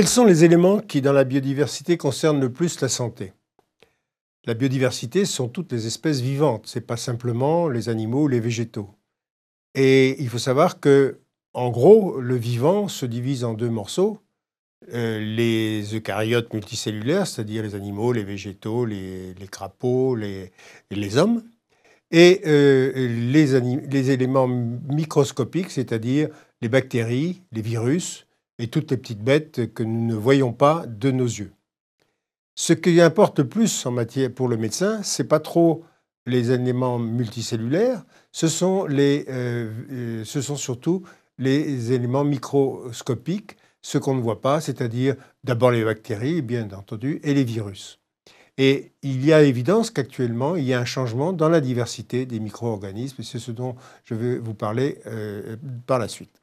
Quels sont les éléments qui, dans la biodiversité, concernent le plus la santé? La biodiversité sont toutes les espèces vivantes, ce n'est pas simplement les animaux ou les végétaux. Et il faut savoir que, en gros, le vivant se divise en deux morceaux. Euh, les eucaryotes multicellulaires, c'est-à-dire les animaux, les végétaux, les, crapauds, les, les, hommes, et euh, les, les éléments microscopiques, c'est-à-dire les bactéries, les virus, et toutes les petites bêtes que nous ne voyons pas de nos yeux. Ce qui importe le plus en matière pour le médecin, c'est pas trop les éléments multicellulaires, ce sont, les, euh, euh, ce sont surtout les éléments microscopiques, ce qu'on ne voit pas, c'est-à-dire d'abord les bactéries, bien entendu, et les virus. Et il y a évidence qu'actuellement, il y a un changement dans la diversité des micro-organismes, et c'est ce dont je vais vous parler euh, par la suite.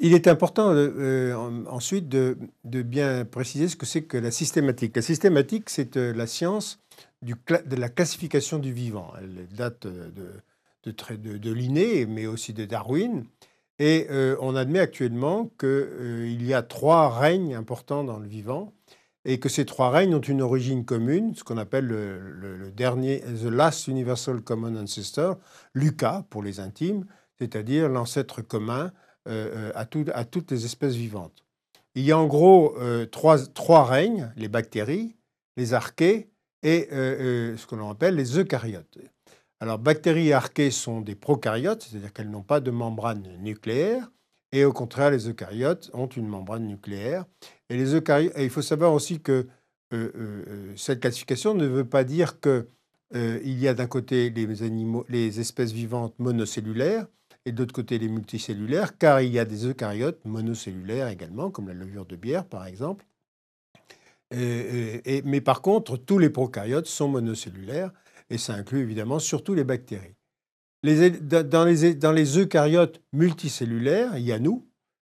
Il est important euh, euh, ensuite de, bien préciser ce que c'est que la systématique. La systématique, c'est euh, la science de la classification du vivant. Elle date de, de, Linné, mais aussi de Darwin. Et on admet actuellement qu'il y a trois règnes importants dans le vivant et que ces trois règnes ont une origine commune, ce qu'on appelle le, dernier, The Last Universal Common Ancestor, Lucas pour les intimes, c'est-à-dire l'ancêtre commun euh, à, à, toutes les espèces vivantes. Il y a en gros euh, trois, règnes, les bactéries, les archées et euh, ce que l'on appelle les eucaryotes. Alors bactéries et archées sont des prokaryotes, c'est-à-dire qu'elles n'ont pas de membrane nucléaire, et au contraire, les eucaryotes ont une membrane nucléaire. Et, les il faut savoir aussi que cette classification ne veut pas dire qu'il il y a d'un côté les, animaux, les espèces vivantes monocellulaires et d'autre côté les multicellulaires, car il y a des eucaryotes monocellulaires également, comme la levure de bière par exemple. Mais par contre, tous les prokaryotes sont monocellulaires, et ça inclut évidemment surtout les bactéries. Dans, les, eucaryotes multicellulaires, il y a nous,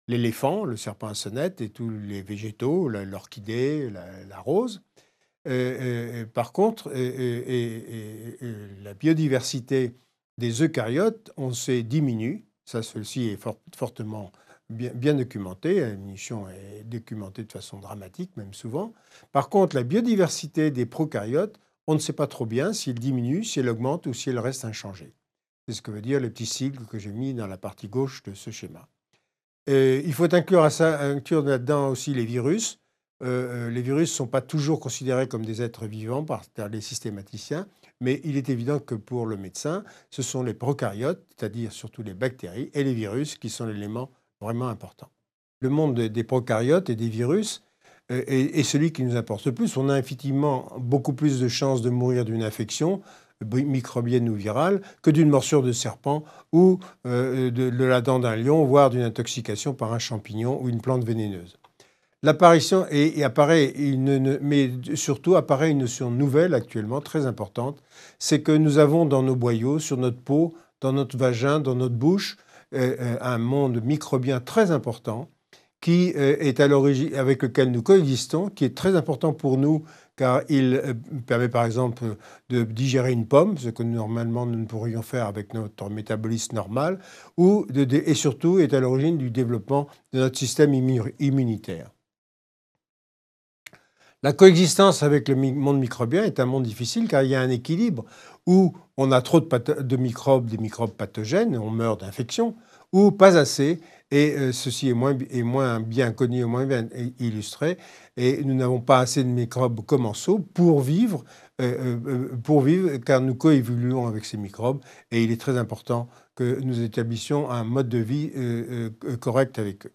l'éléphant, le serpent à sonnette et tous les végétaux, l'orchidée, la, rose. par contre, la biodiversité des eucaryotes, on s'est diminue. Ça, ceci est fortement bien, documenté. L'émission est documentée de façon dramatique, même souvent. Par contre, la biodiversité des prokaryotes, on ne sait pas trop bien s'il diminue, si elle augmente ou si elle reste inchangée. C'est ce que veut dire le petit sigle que j'ai mis dans la partie gauche de ce schéma. il faut inclure, inclure là-dedans aussi les virus. Euh, euh, les virus ne sont pas toujours considérés comme des êtres vivants par les systématiciens, mais il est évident que pour le médecin, ce sont les prokaryotes, c'est-à-dire surtout les bactéries et les virus, qui sont l'élément vraiment important. Le monde des prokaryotes et des virus euh, est, celui qui nous importe le plus. On a effectivement beaucoup plus de chances de mourir d'une infection microbienne ou virale que d'une morsure de serpent ou de la dent d'un lion, voire d'une intoxication par un champignon ou une plante vénéneuse. L'apparition et, apparaît mais surtout apparaît une notion nouvelle actuellement très importante, c'est que nous avons dans nos boyaux, sur notre peau, dans notre vagin, dans notre bouche, euh, euh, un monde microbien très important qui euh, est à l'origine avec lequel nous coexistons, qui est très important pour nous car il permet par exemple de digérer une pomme, ce que normalement nous ne pourrions faire avec notre métabolisme normal, ou et surtout est à l'origine du développement de notre système immunitaire. La coexistence avec le monde microbien est un monde difficile car il y a un équilibre où on a trop de, microbes, des microbes pathogènes, on meurt d'infection, ou pas assez, et euh, ceci est moins, bien connu, moins bien illustré, et nous n'avons pas assez de microbes commensaux pour vivre, euh, euh, pour vivre, car nous coévoluons avec ces microbes, et il est très important que nous établissions un mode de vie correct avec eux.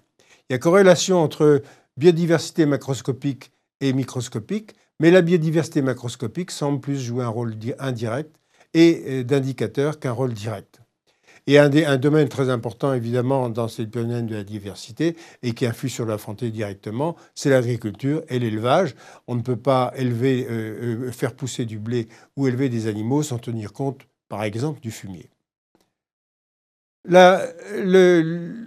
Il y a corrélation entre biodiversité macroscopique et microscopique, mais la biodiversité macroscopique semble plus jouer un rôle indirect et euh, d'indicateur qu'un rôle direct. Et un, un, domaine très important, évidemment, dans cette domaine de la diversité et qui influe sur la santé directement, c'est l'agriculture et l'élevage. On ne peut pas élever, euh, euh, faire pousser du blé ou élever des animaux sans tenir compte, par exemple, du fumier. La, le,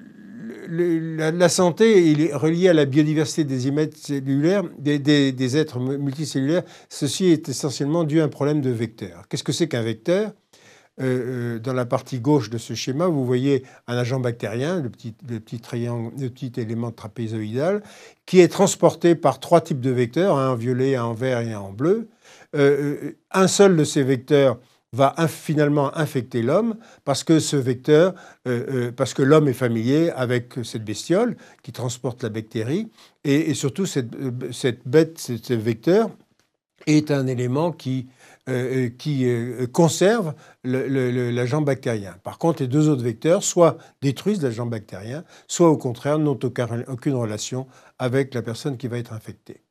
la, santé est reliée à la biodiversité des cellulaires, des, êtres multicellulaires. Ceci est essentiellement dû à un problème de vecteur. Qu'est-ce que c'est qu'un vecteur? Dans la partie gauche de ce schéma, vous voyez un agent bactérien, le petit, le petit, triangle, le petit élément trapézoïdal, qui est transporté par trois types de vecteurs, un en violet, un en vert et un en bleu. un seul de ces vecteurs va finalement infecter l'homme parce que ce vecteur, parce que l'homme est familier avec cette bestiole qui transporte la bactérie et, surtout cette, cette, bête, ce vecteur est un élément qui, euh, euh, qui euh, conserve l'agent bactérien. Par contre, les deux autres vecteurs soit détruisent l'agent bactérien, soit au contraire n'ont aucune relation avec la personne qui va être infectée.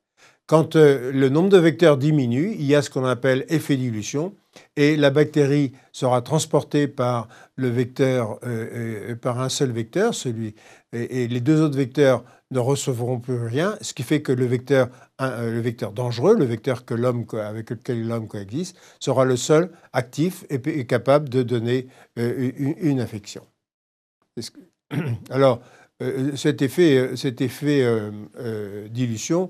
Quand le nombre de vecteurs diminue, il y a ce qu'on appelle effet dilution, et la bactérie sera transportée par le vecteur, par un seul vecteur, et les deux autres vecteurs ne recevront plus rien, ce qui fait que le vecteur, euh, le vecteur dangereux, le vecteur que l'homme, avec lequel l'homme coexiste, sera le seul actif et, capable de donner euh, une, infection. Alors, euh, cet effet, cet effet dilution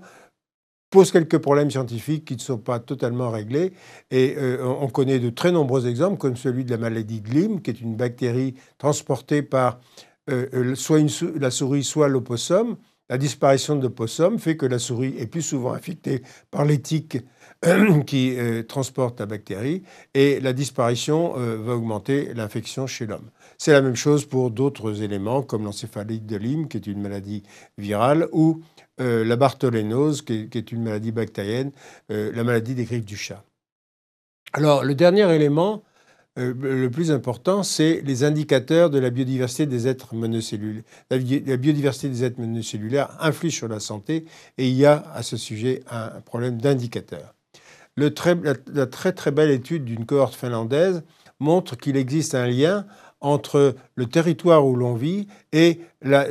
pose quelques problèmes scientifiques qui ne sont pas totalement réglés. Et on connaît de très nombreux exemples, comme celui de la maladie de Lyme, qui est une bactérie transportée par soit la souris, soit l'opossum, la disparition de l'opossum fait que la souris est plus souvent infectée par les qui euh, transportent la bactérie et la disparition euh, va augmenter l'infection chez l'homme. C'est la même chose pour d'autres éléments comme l'encéphalite de Lyme, qui est une maladie virale, ou euh, la bartholénose, qui est, une maladie bactérienne, la maladie des griffes du chat. Alors, le dernier élément, euh, le plus important, c'est les indicateurs de la biodiversité des êtres monocellulaires. La, biodiversité des êtres monocellulaires influe sur la santé et il y a à ce sujet un problème d'indicateurs. La, la, très très belle étude d'une cohorte finlandaise montre qu'il existe un lien entre le territoire où l'on vit et la,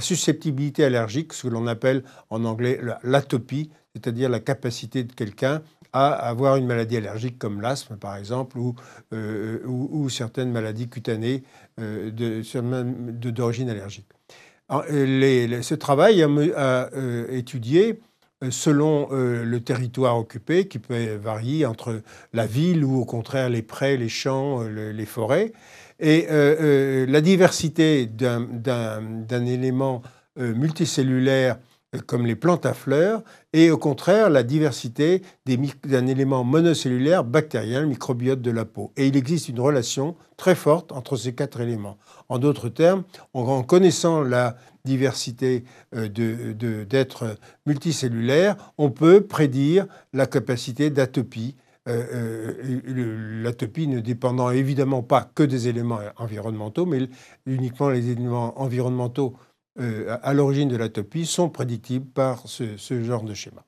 susceptibilité allergique, ce que l'on appelle en anglais l'atopie, c'est-à-dire la capacité de quelqu'un à avoir une maladie allergique comme l'asthme, par exemple, ou, euh, certaines maladies cutanées euh, d'origine allergique. ce travail a, euh, étudié selon le territoire occupé, qui peut varier entre la ville ou au contraire les prés, les champs, les forêts, et la diversité d'un élément multicellulaire comme les plantes à fleurs, et au contraire la diversité d'un élément monocellulaire bactérien, microbiote de la peau. Et il existe une relation très forte entre ces quatre éléments. En d'autres termes, en connaissant la diversité euh, d'êtres multicellulaires, on peut prédire la capacité d'atopie euh, euh, l'atopie ne dépendant évidemment pas que des éléments environnementaux, mais uniquement les éléments environnementaux euh, à l'origine de l'atopie sont prédictibles par ce genre de schéma.